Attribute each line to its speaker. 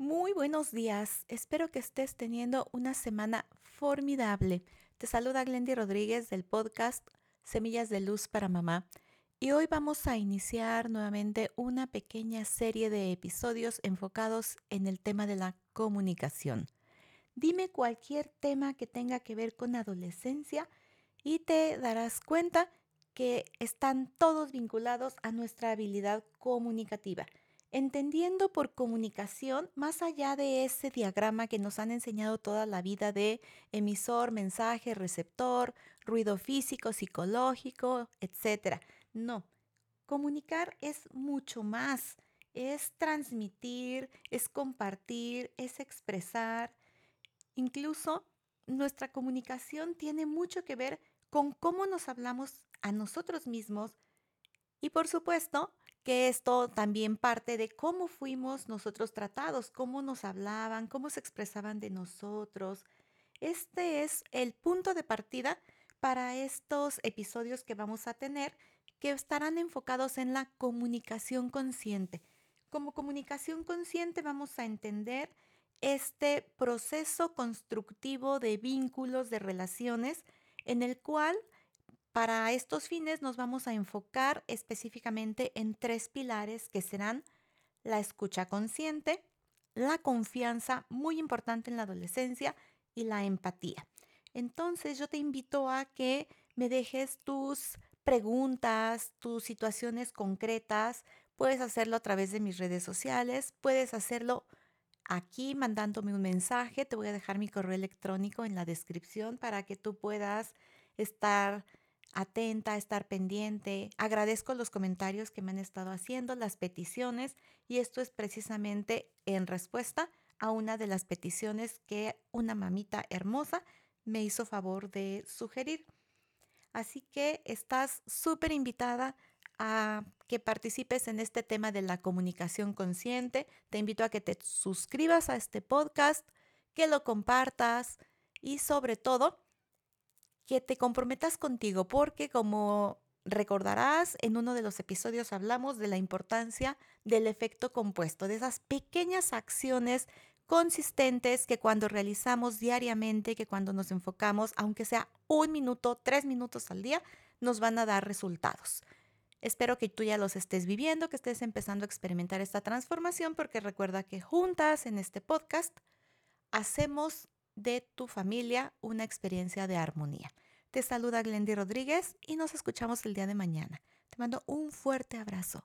Speaker 1: Muy buenos días. Espero que estés teniendo una semana formidable. Te saluda Glendy Rodríguez del podcast Semillas de Luz para Mamá. Y hoy vamos a iniciar nuevamente una pequeña serie de episodios enfocados en el tema de la comunicación. Dime cualquier tema que tenga que ver con adolescencia y te darás cuenta que están todos vinculados a nuestra habilidad comunicativa entendiendo por comunicación más allá de ese diagrama que nos han enseñado toda la vida de emisor, mensaje, receptor, ruido físico, psicológico, etc. No, comunicar es mucho más. Es transmitir, es compartir, es expresar. Incluso nuestra comunicación tiene mucho que ver con cómo nos hablamos a nosotros mismos y por supuesto que esto también parte de cómo fuimos nosotros tratados, cómo nos hablaban, cómo se expresaban de nosotros. Este es el punto de partida para estos episodios que vamos a tener que estarán enfocados en la comunicación consciente. Como comunicación consciente vamos a entender este proceso constructivo de vínculos, de relaciones, en el cual para estos fines nos vamos a enfocar específicamente en tres pilares que serán la escucha consciente, la confianza, muy importante en la adolescencia, y la empatía. Entonces yo te invito a que me dejes tus preguntas, tus situaciones concretas. Puedes hacerlo a través de mis redes sociales, puedes hacerlo aquí mandándome un mensaje. Te voy a dejar mi correo electrónico en la descripción para que tú puedas estar atenta, a estar pendiente. Agradezco los comentarios que me han estado haciendo, las peticiones, y esto es precisamente en respuesta a una de las peticiones que una mamita hermosa me hizo favor de sugerir. Así que estás súper invitada a que participes en este tema de la comunicación consciente. Te invito a que te suscribas a este podcast, que lo compartas y sobre todo que te comprometas contigo, porque como recordarás, en uno de los episodios hablamos de la importancia del efecto compuesto, de esas pequeñas acciones consistentes que cuando realizamos diariamente, que cuando nos enfocamos, aunque sea un minuto, tres minutos al día, nos van a dar resultados. Espero que tú ya los estés viviendo, que estés empezando a experimentar esta transformación, porque recuerda que juntas en este podcast hacemos de tu familia una experiencia de armonía. Te saluda Glendy Rodríguez y nos escuchamos el día de mañana. Te mando un fuerte abrazo.